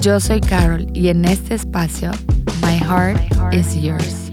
Yo soy Carol y en este espacio, My Heart is Yours.